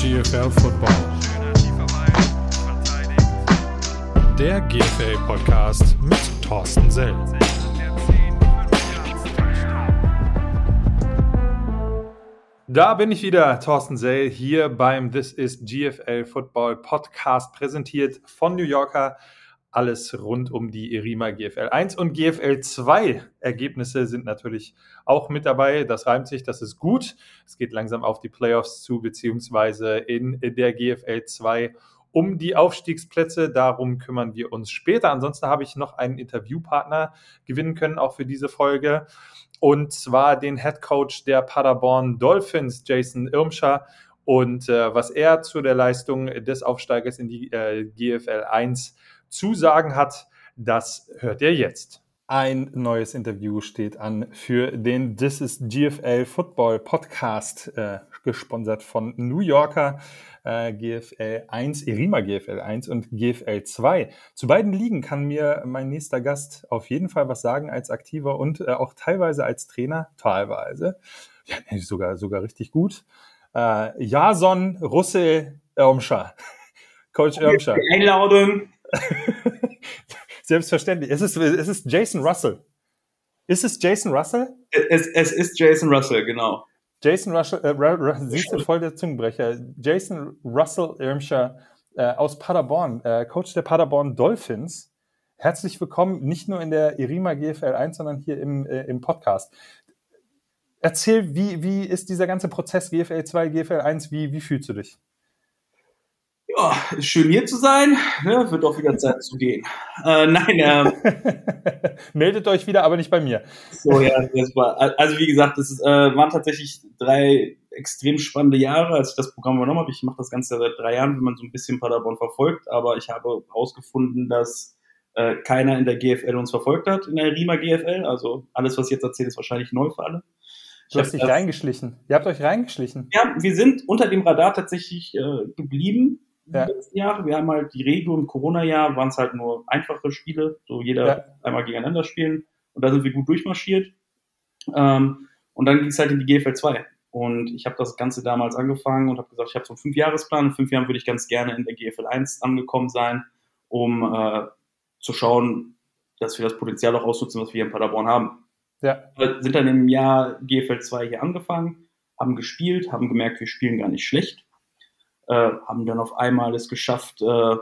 GFL Football. Der GFL Podcast mit Thorsten Sell. Da bin ich wieder, Thorsten Sell, hier beim This is GFL Football Podcast, präsentiert von New Yorker alles rund um die Erima GFL 1 und GFL 2 Ergebnisse sind natürlich auch mit dabei. Das reimt sich, das ist gut. Es geht langsam auf die Playoffs zu, beziehungsweise in der GFL 2 um die Aufstiegsplätze. Darum kümmern wir uns später. Ansonsten habe ich noch einen Interviewpartner gewinnen können, auch für diese Folge. Und zwar den Head Coach der Paderborn Dolphins, Jason Irmscher. Und äh, was er zu der Leistung des Aufsteigers in die äh, GFL 1 zu sagen hat, das hört ihr jetzt. Ein neues Interview steht an für den This is GFL Football Podcast, äh, gesponsert von New Yorker äh, GFL 1, Erima GFL 1 und GFL 2. Zu beiden Ligen kann mir mein nächster Gast auf jeden Fall was sagen als Aktiver und äh, auch teilweise als Trainer, teilweise. Ja, sogar, sogar richtig gut. Äh, Jason Russell Irmscher. Coach Irmscher. Einladung. Selbstverständlich. Es ist, es ist Jason Russell. Ist es Jason Russell? Es, es ist Jason Russell, genau. Jason Russell, äh, siehst du voll der Zungenbrecher. Jason Russell Irmscher äh, aus Paderborn, äh, Coach der Paderborn Dolphins. Herzlich willkommen, nicht nur in der Irima GFL 1, sondern hier im, äh, im Podcast. Erzähl, wie, wie ist dieser ganze Prozess GFL 2, GFL 1, wie, wie fühlst du dich? Ja, ist schön hier zu sein. Ne? Wird auch wieder Zeit zu gehen. Äh, nein, ähm, meldet euch wieder, aber nicht bei mir. So, ja, das war, also wie gesagt, es äh, waren tatsächlich drei extrem spannende Jahre, als ich das Programm übernommen habe. Ich mache das Ganze seit drei Jahren, wenn man so ein bisschen Paderborn verfolgt, aber ich habe herausgefunden, dass äh, keiner in der GFL uns verfolgt hat, in der RIMA GFL. Also alles, was ich jetzt erzähle, ist wahrscheinlich neu für alle. Du hast dich reingeschlichen. Ihr habt euch reingeschlichen. Ja, wir sind unter dem Radar tatsächlich äh, geblieben ja. letzten Jahre. Wir haben halt die Regio im Corona-Jahr, waren es halt nur einfache Spiele, so jeder ja. einmal gegeneinander spielen. Und da sind wir gut durchmarschiert. Ähm, und dann ging es halt in die GFL 2. Und ich habe das Ganze damals angefangen und habe gesagt, ich habe so einen Fünfjahresplan. In fünf Jahren würde ich ganz gerne in der GFL 1 angekommen sein, um äh, zu schauen, dass wir das Potenzial auch ausnutzen, was wir hier in Paderborn haben. Ja. Wir sind dann im Jahr GFL 2 hier angefangen, haben gespielt, haben gemerkt, wir spielen gar nicht schlecht äh, haben dann auf einmal es geschafft, äh,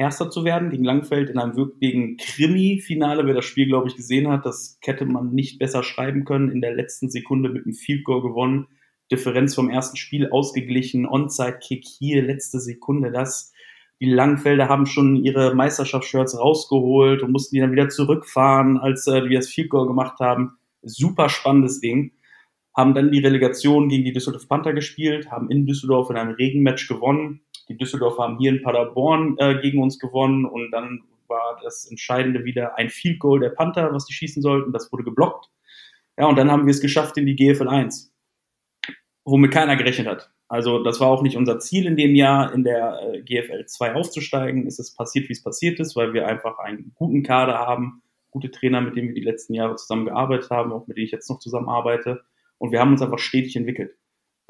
Erster zu werden gegen Langfeld in einem wirklichen Krimi-Finale. Wer das Spiel, glaube ich, gesehen hat, das hätte man nicht besser schreiben können. In der letzten Sekunde mit einem Field Goal gewonnen. Differenz vom ersten Spiel ausgeglichen. Onside-Kick hier, letzte Sekunde. Das. Die Langfelder haben schon ihre Meisterschaftsshirts rausgeholt und mussten die dann wieder zurückfahren, als äh, wir das Field Goal gemacht haben. Super spannendes Ding haben dann die Relegation gegen die Düsseldorf Panther gespielt, haben in Düsseldorf in einem Regenmatch gewonnen. Die Düsseldorfer haben hier in Paderborn äh, gegen uns gewonnen und dann war das Entscheidende wieder ein Field Goal der Panther, was die schießen sollten. Das wurde geblockt. Ja, und dann haben wir es geschafft in die GFL 1, womit keiner gerechnet hat. Also das war auch nicht unser Ziel in dem Jahr, in der äh, GFL 2 aufzusteigen. Es ist passiert, wie es passiert ist, weil wir einfach einen guten Kader haben, gute Trainer, mit denen wir die letzten Jahre zusammengearbeitet haben, auch mit denen ich jetzt noch zusammenarbeite. Und wir haben uns einfach stetig entwickelt.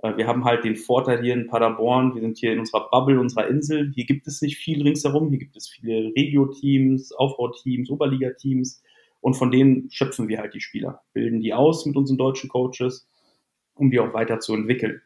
Äh, wir haben halt den Vorteil hier in Paderborn, wir sind hier in unserer Bubble, unserer Insel. Hier gibt es nicht viel ringsherum. Hier gibt es viele Regio-Teams, Aufbauteams, Oberliga-Teams. Und von denen schöpfen wir halt die Spieler, bilden die aus mit unseren deutschen Coaches, um die auch weiter zu entwickeln.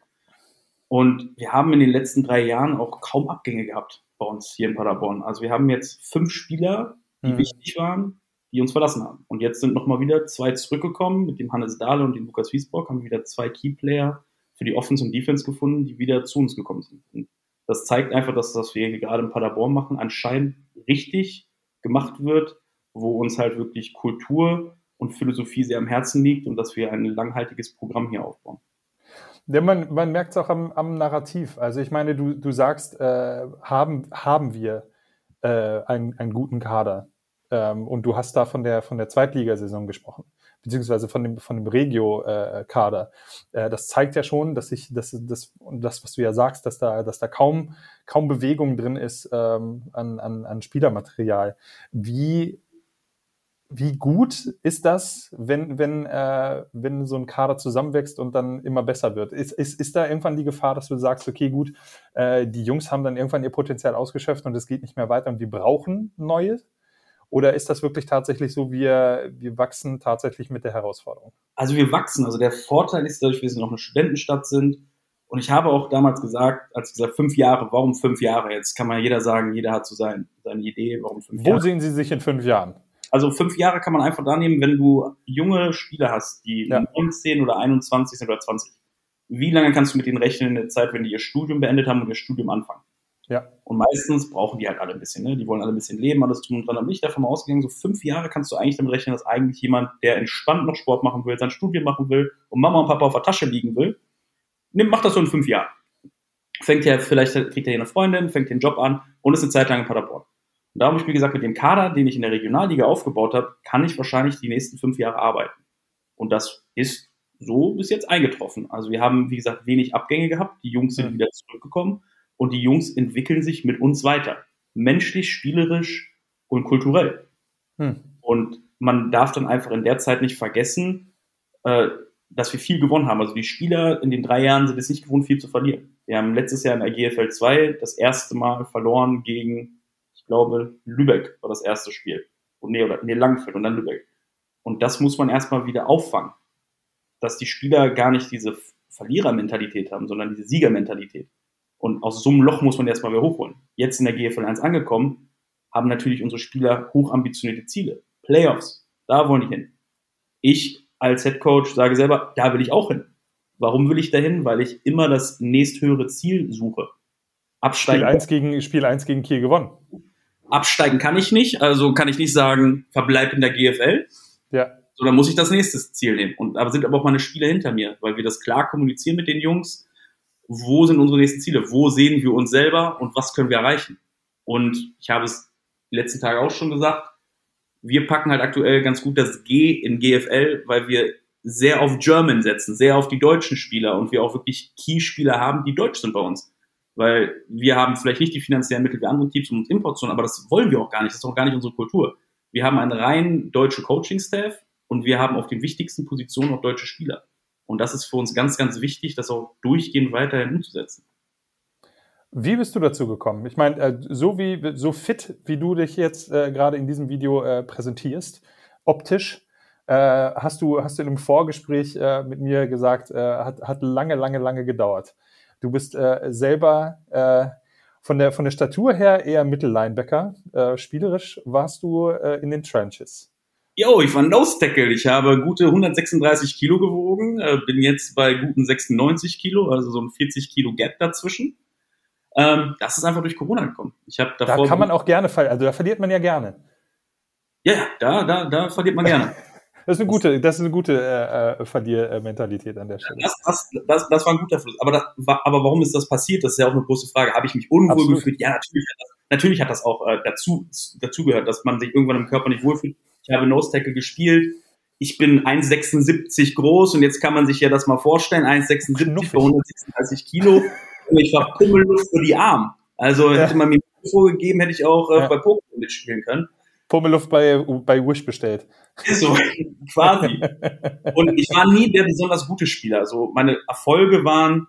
Und wir haben in den letzten drei Jahren auch kaum Abgänge gehabt bei uns hier in Paderborn. Also wir haben jetzt fünf Spieler, die mhm. wichtig waren, die uns verlassen haben. Und jetzt sind nochmal wieder zwei zurückgekommen. Mit dem Hannes Dahle und dem Lukas Wiesborg haben wir wieder zwei Keyplayer für die Offense und Defense gefunden, die wieder zu uns gekommen sind. Und das zeigt einfach, dass das, was wir hier gerade in Paderborn machen, anscheinend richtig gemacht wird, wo uns halt wirklich Kultur und Philosophie sehr am Herzen liegt und dass wir ein langhaltiges Programm hier aufbauen. Ja, man, man merkt es auch am, am, Narrativ. Also ich meine, du, du sagst, äh, haben, haben wir äh, einen, einen guten Kader. Ähm, und du hast da von der, von der Zweitligasaison gesprochen, beziehungsweise von dem, von dem Regio-Kader. Äh, das zeigt ja schon, dass ich, dass, das, und das, was du ja sagst, dass da, dass da kaum, kaum Bewegung drin ist ähm, an, an, an Spielermaterial. Wie, wie gut ist das, wenn, wenn, äh, wenn so ein Kader zusammenwächst und dann immer besser wird? Ist, ist, ist da irgendwann die Gefahr, dass du sagst, okay, gut, äh, die Jungs haben dann irgendwann ihr Potenzial ausgeschöpft und es geht nicht mehr weiter und wir brauchen Neues? Oder ist das wirklich tatsächlich so, wir, wir wachsen tatsächlich mit der Herausforderung? Also wir wachsen. Also der Vorteil ist dadurch, dass wir noch eine Studentenstadt sind. Und ich habe auch damals gesagt, als ich gesagt, fünf Jahre, warum fünf Jahre? Jetzt kann man jeder sagen, jeder hat so sein, seine Idee, warum fünf Wo Jahre. Wo sehen Sie sich in fünf Jahren? Also fünf Jahre kann man einfach da nehmen, wenn du junge Spieler hast, die ja. 19 oder 21 sind oder 20. Wie lange kannst du mit denen rechnen in der Zeit, wenn die ihr Studium beendet haben und ihr Studium anfangen? Ja. Und meistens brauchen die halt alle ein bisschen, ne? Die wollen alle ein bisschen leben, alles tun und dran. Da bin ich davon ausgegangen, so fünf Jahre kannst du eigentlich damit rechnen, dass eigentlich jemand, der entspannt noch Sport machen will, sein Studium machen will und Mama und Papa auf der Tasche liegen will, nimmt, macht das so in fünf Jahren. Fängt ja, vielleicht kriegt er hier eine Freundin, fängt den Job an und ist eine Zeit lang in Paderborn. Und da habe ich mir gesagt, mit dem Kader, den ich in der Regionalliga aufgebaut habe, kann ich wahrscheinlich die nächsten fünf Jahre arbeiten. Und das ist so bis jetzt eingetroffen. Also wir haben, wie gesagt, wenig Abgänge gehabt. Die Jungs sind mhm. wieder zurückgekommen und die Jungs entwickeln sich mit uns weiter. Menschlich, spielerisch und kulturell. Hm. Und man darf dann einfach in der Zeit nicht vergessen, äh, dass wir viel gewonnen haben. Also die Spieler in den drei Jahren sind es nicht gewohnt, viel zu verlieren. Wir haben letztes Jahr in der GFL 2 das erste Mal verloren gegen, ich glaube, Lübeck war das erste Spiel. Und nee, oder nee, Langfeld und dann Lübeck. Und das muss man erstmal wieder auffangen. Dass die Spieler gar nicht diese Verlierermentalität haben, sondern diese Siegermentalität. Und aus so einem Loch muss man erstmal wieder hochholen. Jetzt in der GFL 1 angekommen, haben natürlich unsere Spieler hochambitionierte Ziele. Playoffs, da wollen die hin. Ich als Head Coach sage selber, da will ich auch hin. Warum will ich da hin? Weil ich immer das nächsthöhere Ziel suche. Absteigen. Spiel 1 gegen, Spiel 1 gegen Kiel gewonnen. Absteigen kann ich nicht, also kann ich nicht sagen, verbleib in der GFL. Ja. So, dann muss ich das nächste Ziel nehmen. Und aber sind aber auch meine Spieler hinter mir, weil wir das klar kommunizieren mit den Jungs wo sind unsere nächsten Ziele? Wo sehen wir uns selber und was können wir erreichen? Und ich habe es die letzten Tage auch schon gesagt, wir packen halt aktuell ganz gut das G in GFL, weil wir sehr auf German setzen, sehr auf die deutschen Spieler und wir auch wirklich Key-Spieler haben, die deutsch sind bei uns. Weil wir haben vielleicht nicht die finanziellen Mittel wie andere Teams, um uns Import zu aber das wollen wir auch gar nicht. Das ist auch gar nicht unsere Kultur. Wir haben einen rein deutschen Coaching-Staff und wir haben auf den wichtigsten Positionen auch deutsche Spieler. Und das ist für uns ganz, ganz wichtig, das auch durchgehend weiterhin umzusetzen. Wie bist du dazu gekommen? Ich meine, äh, so wie so fit, wie du dich jetzt äh, gerade in diesem Video äh, präsentierst, optisch, äh, hast du hast du in einem Vorgespräch äh, mit mir gesagt, äh, hat, hat lange, lange, lange gedauert. Du bist selber von der von der Statur her eher Mittellinebacker. spielerisch warst du in den Trenches. Jo, ich war ein Nose Tackle. Ich habe gute 136 Kilo gewogen, äh, bin jetzt bei guten 96 Kilo, also so ein 40 Kilo Gap dazwischen. Ähm, das ist einfach durch Corona gekommen. Ich habe davor. Da kann man auch gerne also da verliert man ja gerne. Ja, da, da, da verliert man gerne. Das ist eine gute, das ist eine gute äh, äh Verliermentalität an der Stelle. Das, das, das, das war ein guter Fluss. Aber, das, aber warum ist das passiert? Das ist ja auch eine große Frage. Habe ich mich unwohl Absolut. gefühlt? Ja, natürlich hat das, natürlich hat das auch äh, dazu, dazu gehört, dass man sich irgendwann im Körper nicht wohlfühlt. Ich habe Nose Tackle gespielt. Ich bin 1,76 groß und jetzt kann man sich ja das mal vorstellen. 1,76 für 136 Kilo. Und ich war Pummelluft für die Arm. Also ja. hätte man mir vorgegeben, hätte ich auch äh, ja. bei Pokémon mitspielen können. Pummelluft bei, bei Wish bestellt. So, quasi. Und ich war nie der besonders gute Spieler. Also meine Erfolge waren,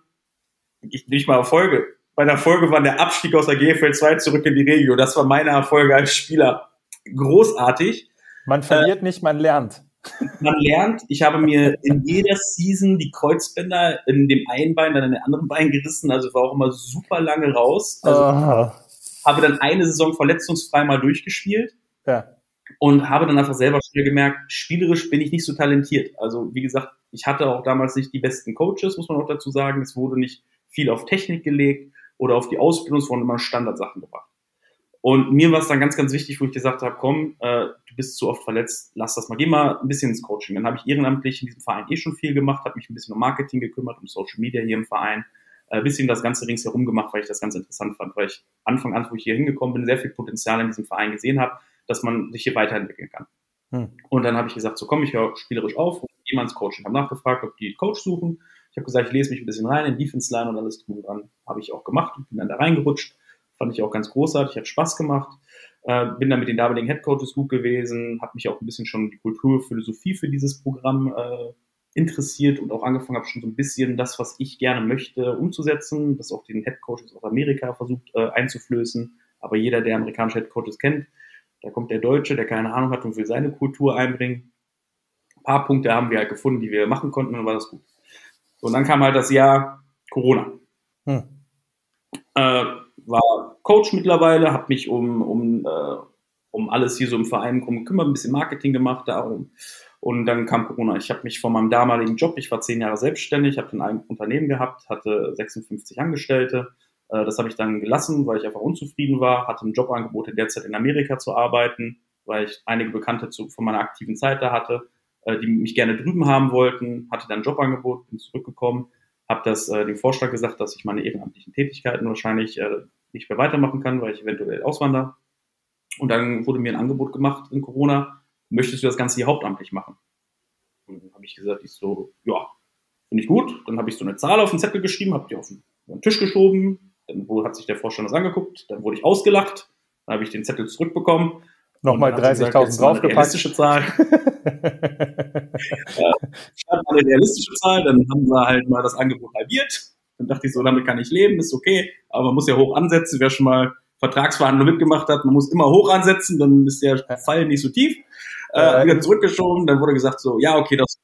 ich, nicht mal Erfolge, meine Erfolge waren der Abstieg aus der GFL 2 zurück in die Regio. Das war meine Erfolge als Spieler. Großartig. Man verliert äh, nicht, man lernt. Man lernt. Ich habe mir in jeder Season die Kreuzbänder in dem einen Bein, dann in dem anderen Bein gerissen. Also war auch immer super lange raus. Also habe dann eine Saison verletzungsfrei mal durchgespielt. Ja. Und habe dann einfach selber schnell gemerkt, spielerisch bin ich nicht so talentiert. Also wie gesagt, ich hatte auch damals nicht die besten Coaches, muss man auch dazu sagen. Es wurde nicht viel auf Technik gelegt oder auf die Ausbildung, es wurden immer Standardsachen gebracht. Und mir war es dann ganz, ganz wichtig, wo ich gesagt habe, komm, äh, du bist zu oft verletzt, lass das mal, geh mal ein bisschen ins Coaching. Dann habe ich ehrenamtlich in diesem Verein eh schon viel gemacht, habe mich ein bisschen um Marketing gekümmert, um Social Media hier im Verein, äh, bisschen das Ganze ringsherum gemacht, weil ich das ganz interessant fand, weil ich Anfang an, wo ich hier hingekommen bin, sehr viel Potenzial in diesem Verein gesehen habe, dass man sich hier weiterentwickeln kann. Hm. Und dann habe ich gesagt, so komm, ich höre spielerisch auf, und gehe mal ins Coaching. Habe nachgefragt, ob die Coach suchen. Ich habe gesagt, ich lese mich ein bisschen rein in Defense Line und alles drum und dran. Habe ich auch gemacht und bin dann da reingerutscht. Fand ich auch ganz großartig, hat Spaß gemacht. Äh, bin dann mit den damaligen Headcoaches gut gewesen, habe mich auch ein bisschen schon die Kultur, Philosophie für dieses Programm äh, interessiert und auch angefangen habe schon so ein bisschen das, was ich gerne möchte, umzusetzen, das auch den Headcoaches aus Amerika versucht äh, einzuflößen. Aber jeder, der amerikanische Headcoaches kennt, da kommt der Deutsche, der keine Ahnung hat und will seine Kultur einbringen. Ein paar Punkte haben wir halt gefunden, die wir machen konnten und dann war das gut. So, und dann kam halt das Jahr Corona. Hm. Äh, war Coach mittlerweile, habe mich um, um, äh, um alles hier so im Verein gekümmert, ein bisschen Marketing gemacht darum. Und dann kam Corona. Ich habe mich von meinem damaligen Job, ich war zehn Jahre selbstständig, habe ein Unternehmen gehabt, hatte 56 Angestellte. Äh, das habe ich dann gelassen, weil ich einfach unzufrieden war, hatte ein Jobangebot in der Zeit in Amerika zu arbeiten, weil ich einige Bekannte zu, von meiner aktiven Zeit da hatte, äh, die mich gerne drüben haben wollten, hatte dann ein Jobangebot, bin zurückgekommen, habe das äh, dem Vorschlag gesagt, dass ich meine ehrenamtlichen Tätigkeiten wahrscheinlich äh, nicht mehr weitermachen kann, weil ich eventuell auswandere. Und dann wurde mir ein Angebot gemacht in Corona, möchtest du das Ganze hier hauptamtlich machen? Und dann habe ich gesagt, ich so, ja, finde ich gut. Dann habe ich so eine Zahl auf den Zettel geschrieben, habe die auf den, auf den Tisch geschoben. Dann hat sich der Vorstand das angeguckt, dann wurde ich ausgelacht, dann habe ich den Zettel zurückbekommen. Nochmal 30.000 draufgepackt. Realistische Zahl. ja, mal eine realistische Zahl, dann haben wir halt mal das Angebot halbiert. Dann dachte ich so, damit kann ich leben, ist okay, aber man muss ja hoch ansetzen, wer schon mal Vertragsverhandlungen mitgemacht hat, man muss immer hoch ansetzen, dann ist der Fall nicht so tief. Äh, wieder zurückgeschoben, dann wurde gesagt so, ja, okay, das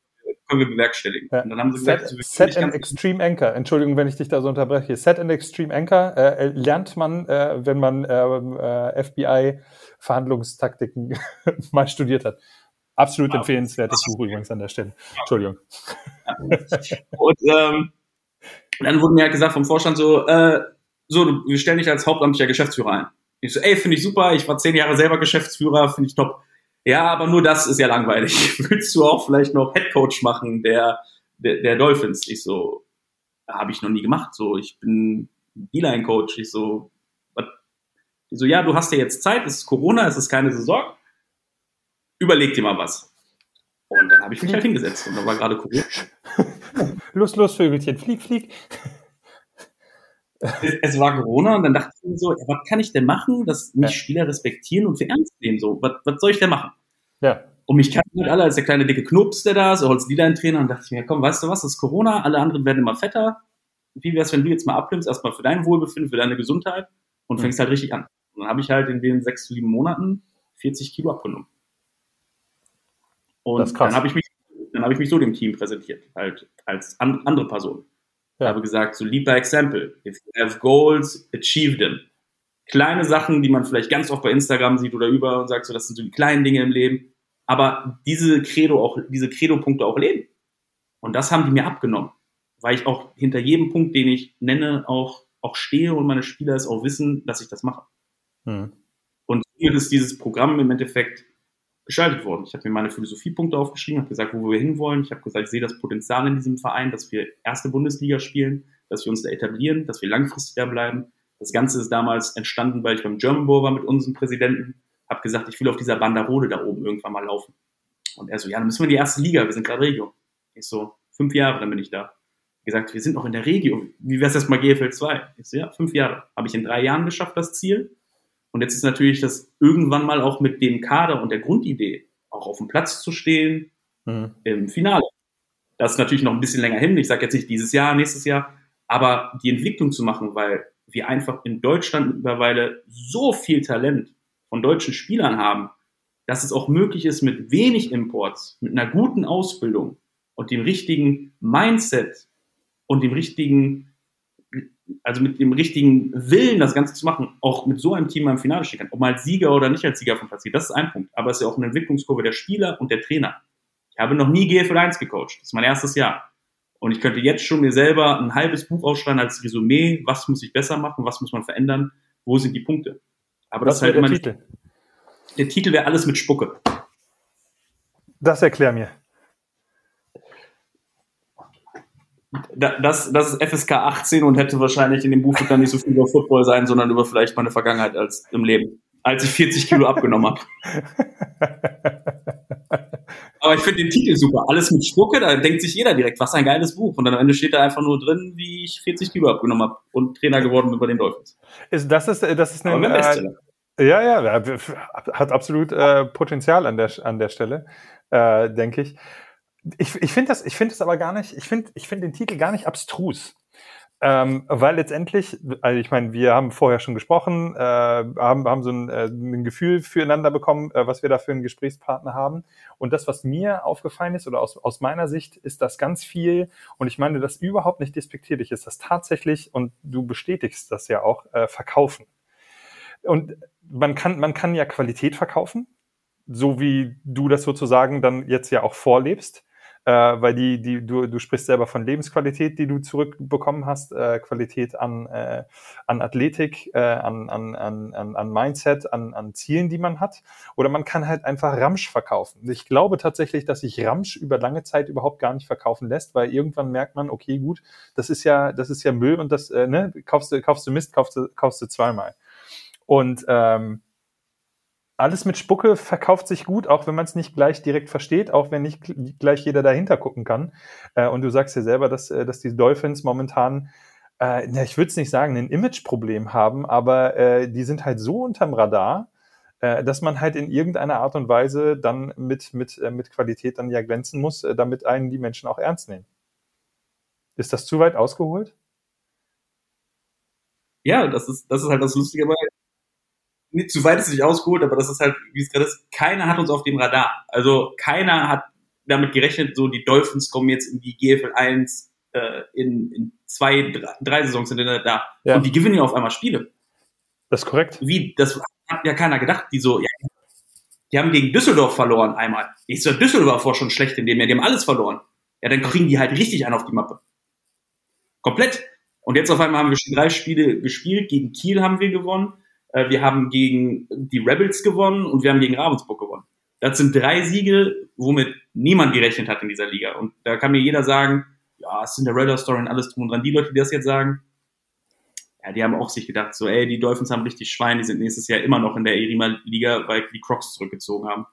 können wir bewerkstelligen. Ja. Und dann haben sie gesagt, Set, Set and Extreme Anchor. Entschuldigung, wenn ich dich da so unterbreche. Set and Extreme Anchor äh, lernt man, äh, wenn man äh, äh FBI-Verhandlungstaktiken mal studiert hat. Absolut empfehlenswertes Buch übrigens an der Stelle. Entschuldigung. Und ähm, dann wurde mir halt gesagt vom Vorstand so, äh, so, wir stellen dich als hauptamtlicher Geschäftsführer ein. Ich so, ey, finde ich super, ich war zehn Jahre selber Geschäftsführer, finde ich top. Ja, aber nur das ist ja langweilig. Willst du auch vielleicht noch Headcoach machen der, der, der Dolphins? Ich so, habe ich noch nie gemacht. So, ich bin D-Line-Coach. Ich so, was? Ich so, ja, du hast ja jetzt Zeit, es ist Corona, es ist keine Saison. Überleg dir mal was. Und dann habe ich mich halt hingesetzt und da war gerade Corona. los, los, Vögelchen, flieg, flieg. Es, es, war Corona und dann dachte ich mir so, ja, was kann ich denn machen, dass mich ja. Spieler respektieren und für ernst nehmen? So, was, was soll ich denn machen? Ja. Und mich kannten halt alle als der kleine dicke Knups, der da ist, als Liedertrainer und dachte ich mir, komm, weißt du was, das ist Corona, alle anderen werden immer fetter. Wie wär's, wenn du jetzt mal abnimmst, erstmal für dein Wohlbefinden, für deine Gesundheit und mhm. fängst halt richtig an. Und dann habe ich halt in den sechs, sieben Monaten 40 Kilo abgenommen. Und dann habe ich mich, dann habe ich mich so dem Team präsentiert, halt als an, andere Person. Ja. Habe gesagt, so lead by example. If you have goals, achieve them. Kleine Sachen, die man vielleicht ganz oft bei Instagram sieht oder über und sagt so, das sind so die kleinen Dinge im Leben. Aber diese Credo auch, diese Credo-Punkte auch leben. Und das haben die mir abgenommen. Weil ich auch hinter jedem Punkt, den ich nenne, auch, auch stehe und meine Spieler es auch wissen, dass ich das mache. Hm. Und hier ist dieses Programm im Endeffekt gestaltet worden. Ich habe mir meine Philosophiepunkte aufgeschrieben, habe gesagt, wo wir hinwollen. Ich habe gesagt, ich sehe das Potenzial in diesem Verein, dass wir erste Bundesliga spielen, dass wir uns da etablieren, dass wir langfristig da bleiben. Das Ganze ist damals entstanden, weil ich beim German Bowl war mit unserem Präsidenten, habe gesagt, ich will auf dieser Banderole da oben irgendwann mal laufen. Und er so, ja, dann müssen wir in die erste Liga, wir sind gerade Regio. Ich so, fünf Jahre, dann bin ich da. Gesagt, wir sind noch in der Regio. Wie wär's jetzt mal GFL 2? Ich so, ja, fünf Jahre. Habe ich in drei Jahren geschafft, das Ziel. Und jetzt ist natürlich das irgendwann mal auch mit dem Kader und der Grundidee auch auf dem Platz zu stehen mhm. im Finale. Das ist natürlich noch ein bisschen länger hin. Ich sage jetzt nicht dieses Jahr, nächstes Jahr, aber die Entwicklung zu machen, weil wir einfach in Deutschland mittlerweile so viel Talent von deutschen Spielern haben, dass es auch möglich ist, mit wenig Imports, mit einer guten Ausbildung und dem richtigen Mindset und dem richtigen also mit dem richtigen Willen, das Ganze zu machen, auch mit so einem Team mal im Finale stehen kann. Ob man als Sieger oder nicht als Sieger von Platz das ist ein Punkt. Aber es ist ja auch eine Entwicklungskurve der Spieler und der Trainer. Ich habe noch nie GFL 1 gecoacht. Das ist mein erstes Jahr. Und ich könnte jetzt schon mir selber ein halbes Buch aufschreiben als Resümee. Was muss ich besser machen? Was muss man verändern? Wo sind die Punkte? Aber was das ist halt der immer. Titel? Der Titel wäre alles mit Spucke. Das erklär mir. Das, das ist FSK 18 und hätte wahrscheinlich in dem Buch dann nicht so viel über Football sein, sondern über vielleicht meine Vergangenheit als im Leben, als ich 40 Kilo abgenommen habe. Aber ich finde den Titel super. Alles mit Spucke, da denkt sich jeder direkt, was ein geiles Buch. Und dann am Ende steht da einfach nur drin, wie ich 40 Kilo abgenommen habe und Trainer geworden bin bei den Dolphins. Ist, das ist, das ist ein, äh, Ja, ja, hat absolut äh, Potenzial an der, an der Stelle, äh, denke ich. Ich, ich finde das, ich finde das aber gar nicht, ich finde, ich finde den Titel gar nicht abstrus. Ähm, weil letztendlich, also ich meine, wir haben vorher schon gesprochen, äh, haben, haben so ein, äh, ein Gefühl füreinander bekommen, äh, was wir da für einen Gesprächspartner haben. Und das, was mir aufgefallen ist, oder aus, aus meiner Sicht, ist das ganz viel, und ich meine das überhaupt nicht despektierlich, ist das tatsächlich, und du bestätigst das ja auch, äh, verkaufen. Und man kann, man kann ja Qualität verkaufen, so wie du das sozusagen dann jetzt ja auch vorlebst äh, weil die, die, du, du sprichst selber von Lebensqualität, die du zurückbekommen hast, äh, Qualität an, äh, an Athletik, äh, an, an, an, an Mindset, an, an Zielen, die man hat. Oder man kann halt einfach Ramsch verkaufen. Ich glaube tatsächlich, dass sich Ramsch über lange Zeit überhaupt gar nicht verkaufen lässt, weil irgendwann merkt man, okay, gut, das ist ja, das ist ja Müll und das, äh, ne, kaufst du, kaufst du Mist, kaufst du, kaufst du zweimal. Und ähm, alles mit Spucke verkauft sich gut, auch wenn man es nicht gleich direkt versteht, auch wenn nicht gleich jeder dahinter gucken kann. Äh, und du sagst ja selber, dass, äh, dass die Dolphins momentan, äh, ja, ich würde es nicht sagen, ein Imageproblem haben, aber äh, die sind halt so unterm Radar, äh, dass man halt in irgendeiner Art und Weise dann mit, mit, äh, mit Qualität dann ja glänzen muss, damit einen die Menschen auch ernst nehmen. Ist das zu weit ausgeholt? Ja, das ist, das ist halt das Lustige bei, nicht zu weit ist nicht ausgeholt, aber das ist halt, wie es gerade ist, keiner hat uns auf dem Radar. Also keiner hat damit gerechnet, so die Dolphins kommen jetzt in die GFL 1 äh, in, in zwei, drei, drei Saisons sind da. Ja. Und die gewinnen ja auf einmal Spiele. Das ist korrekt. Wie? Das hat ja keiner gedacht. Die so, ja, die haben gegen Düsseldorf verloren einmal. Ich so, Düsseldorf war schon schlecht in dem Jahr, die haben alles verloren. Ja, dann kriegen die halt richtig einen auf die Mappe. Komplett. Und jetzt auf einmal haben wir schon drei Spiele gespielt. Gegen Kiel haben wir gewonnen. Äh, wir haben gegen die Rebels gewonnen und wir haben gegen Ravensburg gewonnen. Das sind drei Siege, womit niemand gerechnet hat in dieser Liga. Und da kann mir jeder sagen, ja, Cinderella-Story und alles drum und dran. Die Leute, die das jetzt sagen, ja, die haben auch sich gedacht, so, ey, die Dolphins haben richtig Schwein, die sind nächstes Jahr immer noch in der Erima-Liga, weil die Crocs zurückgezogen haben.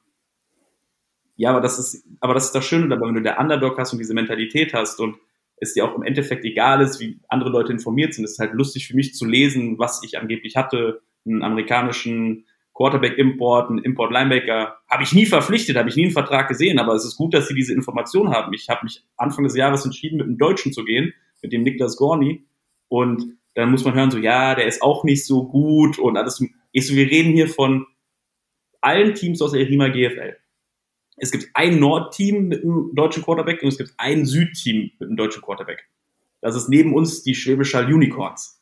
Ja, aber das ist, aber das ist das Schöne dabei, wenn du der Underdog hast und diese Mentalität hast und es dir auch im Endeffekt egal ist, wie andere Leute informiert sind. Es ist halt lustig für mich zu lesen, was ich angeblich hatte, einen amerikanischen Quarterback-Import, einen Import-Linebacker, habe ich nie verpflichtet, habe ich nie einen Vertrag gesehen, aber es ist gut, dass sie diese Information haben. Ich habe mich Anfang des Jahres entschieden, mit einem Deutschen zu gehen, mit dem Niklas Gorni und dann muss man hören, so, ja, der ist auch nicht so gut und alles. Ich so, wir reden hier von allen Teams aus der Rima GFL. Es gibt ein Nordteam mit einem deutschen Quarterback und es gibt ein Südteam mit einem deutschen Quarterback. Das ist neben uns die Schwäbische Unicorns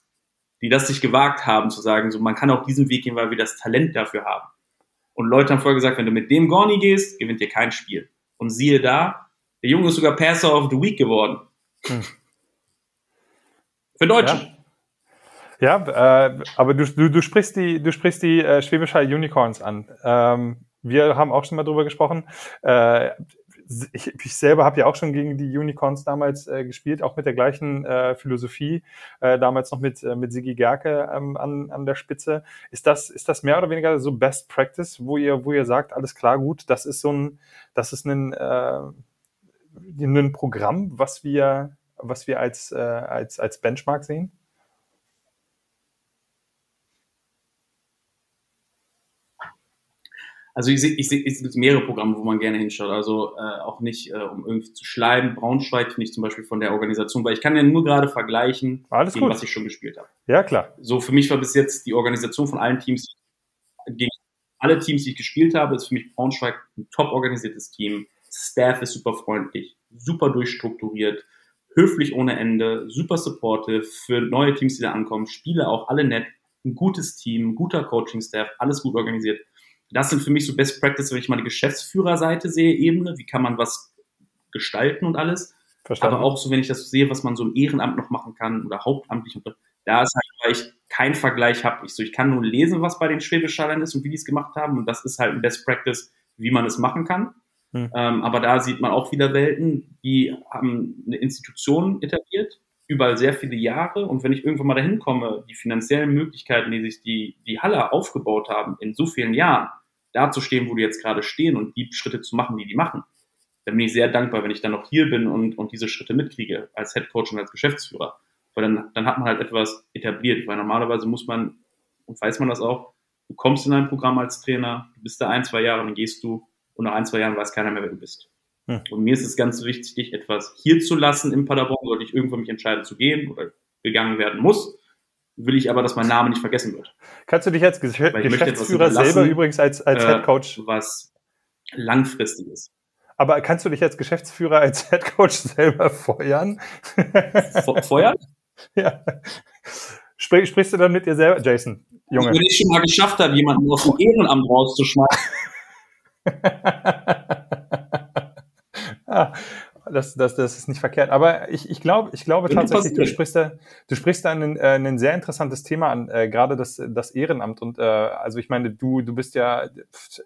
die das sich gewagt haben, zu sagen, so man kann auch diesen Weg gehen, weil wir das Talent dafür haben. Und Leute haben vorher gesagt, wenn du mit dem Gorni gehst, gewinnt ihr kein Spiel. Und siehe da, der Junge ist sogar Passer of the Week geworden. Hm. Für Deutschen. Ja, ja äh, aber du, du, du sprichst die, du sprichst die äh, Schwäbischer Unicorns an. Ähm, wir haben auch schon mal drüber gesprochen. Äh, ich, ich selber habe ja auch schon gegen die Unicorns damals äh, gespielt, auch mit der gleichen äh, Philosophie, äh, damals noch mit, äh, mit Sigi Gerke ähm, an, an der Spitze. Ist das, ist das mehr oder weniger so Best Practice, wo ihr, wo ihr sagt, alles klar, gut, das ist so ein, das ist ein, äh, ein Programm, was wir, was wir als, äh, als, als Benchmark sehen? Also ich sehe ich seh, ich seh mehrere Programme, wo man gerne hinschaut. Also äh, auch nicht, äh, um irgendwie zu schleimen. Braunschweig finde ich zum Beispiel von der Organisation, weil ich kann ja nur gerade vergleichen, Alles gegen was ich schon gespielt habe. Ja, klar. So für mich war bis jetzt die Organisation von allen Teams, gegen alle Teams, die ich gespielt habe, ist für mich Braunschweig ein top organisiertes Team. Staff ist super freundlich, super durchstrukturiert, höflich ohne Ende, super supportive für neue Teams, die da ankommen, Spiele auch alle nett, ein gutes Team, guter Coaching-Staff, alles gut organisiert das sind für mich so Best Practice, wenn ich mal die Geschäftsführerseite sehe, Ebene, wie kann man was gestalten und alles. Verstanden. Aber auch so, wenn ich das sehe, was man so im Ehrenamt noch machen kann oder hauptamtlich, da ist halt, weil ich keinen Vergleich habe. Ich so, ich kann nur lesen, was bei den Schwäbischallern ist und wie die es gemacht haben. Und das ist halt ein Best Practice, wie man es machen kann. Hm. Ähm, aber da sieht man auch wieder Welten, die haben eine Institution etabliert, überall sehr viele Jahre. Und wenn ich irgendwann mal dahin komme, die finanziellen Möglichkeiten, die sich die, die Halle aufgebaut haben in so vielen Jahren, da zu stehen, wo die jetzt gerade stehen und die Schritte zu machen, die die machen, dann bin ich sehr dankbar, wenn ich dann noch hier bin und, und diese Schritte mitkriege als Head Coach und als Geschäftsführer. Weil dann, dann hat man halt etwas etabliert, weil normalerweise muss man, und weiß man das auch, Du kommst in ein Programm als Trainer, du bist da ein, zwei Jahre, dann gehst du und nach ein, zwei Jahren weiß keiner mehr, wer du bist. Hm. Und mir ist es ganz wichtig, dich etwas hier zu lassen im Paderborn, sollte ich irgendwann mich entscheiden zu gehen oder gegangen werden muss, will ich aber, dass mein Name nicht vergessen wird. Kannst du dich als Gesch Geschäftsführer selber übrigens als, als äh, Head Coach was langfristig ist. Aber kannst du dich als Geschäftsführer als Head Coach selber feuern? Feuern? ja. Sprich, sprichst du dann mit dir selber, Jason? Junge. Wenn ich schon mal geschafft habe, jemanden aus dem Ehrenamt rauszuschmeißen. das, das, das ist nicht verkehrt. Aber ich, ich, glaub, ich glaube tatsächlich, du sprichst da, du sprichst da ein, äh, ein sehr interessantes Thema an, äh, gerade das, das Ehrenamt. Und äh, also ich meine, du, du bist ja,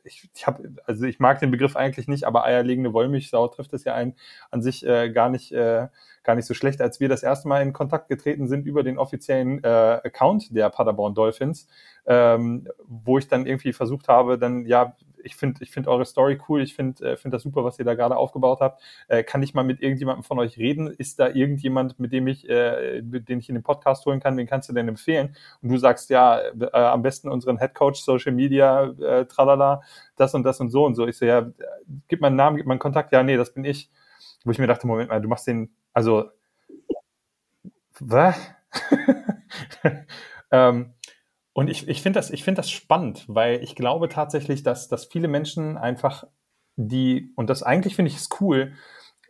ich, ich habe, also ich mag den Begriff eigentlich nicht, aber eierlegende Wollmilchsau trifft es ja ein an sich äh, gar nicht. Äh, gar nicht so schlecht, als wir das erste Mal in Kontakt getreten sind über den offiziellen äh, Account der Paderborn Dolphins, ähm, wo ich dann irgendwie versucht habe, dann ja ich finde ich finde eure Story cool, ich finde äh, find das super, was ihr da gerade aufgebaut habt. Äh, kann ich mal mit irgendjemandem von euch reden? Ist da irgendjemand, mit dem ich, äh, den ich in den Podcast holen kann? Wen kannst du denn empfehlen? Und du sagst ja, äh, am besten unseren Head Coach, Social Media, äh, tralala, das und das und so und so. Ich so, ja, gib meinen Namen, gib meinen Kontakt. Ja, nee, das bin ich. Wo ich mir dachte, Moment mal, du machst den, also, was? ähm, und ich, ich finde das, ich finde das spannend, weil ich glaube tatsächlich, dass, dass viele Menschen einfach die, und das eigentlich finde ich es cool,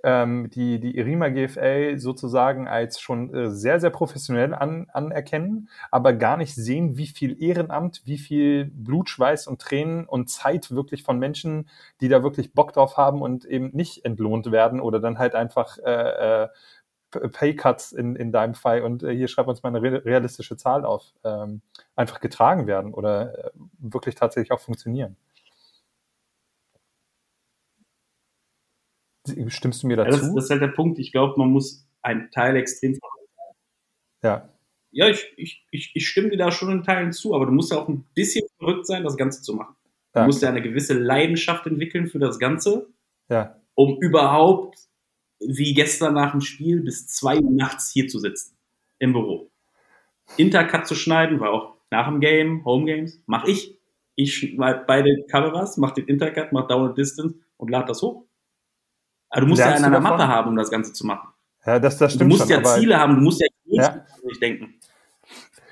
ähm, die, die Irima GFL sozusagen als schon äh, sehr, sehr professionell an, anerkennen, aber gar nicht sehen, wie viel Ehrenamt, wie viel Blut, Schweiß und Tränen und Zeit wirklich von Menschen, die da wirklich Bock drauf haben und eben nicht entlohnt werden oder dann halt einfach äh, äh, Paycuts in, in deinem Fall und äh, hier schreib uns mal eine realistische Zahl auf, ähm, einfach getragen werden oder äh, wirklich tatsächlich auch funktionieren. Stimmst du mir dazu? Ja, das, das, ist halt der Punkt. Ich glaube, man muss einen Teil extrem Ja. Ja, ich, ich, ich, ich stimme dir da schon in Teilen zu, aber du musst ja auch ein bisschen verrückt sein, das Ganze zu machen. Du ja. musst ja eine gewisse Leidenschaft entwickeln für das Ganze, ja. um überhaupt wie gestern nach dem Spiel bis zwei Uhr nachts hier zu sitzen im Büro. Intercut zu schneiden, war auch nach dem Game, Home Games, mache ich. Ich schneide beide Kameras, mache den Intercut, mache Down and Distance und lade das hoch. Aber du musst Lernst ja in einer Mappe haben, um das Ganze zu machen. Ja, das, das stimmt. Du musst schon, ja Ziele haben, du musst ja, ja. denken.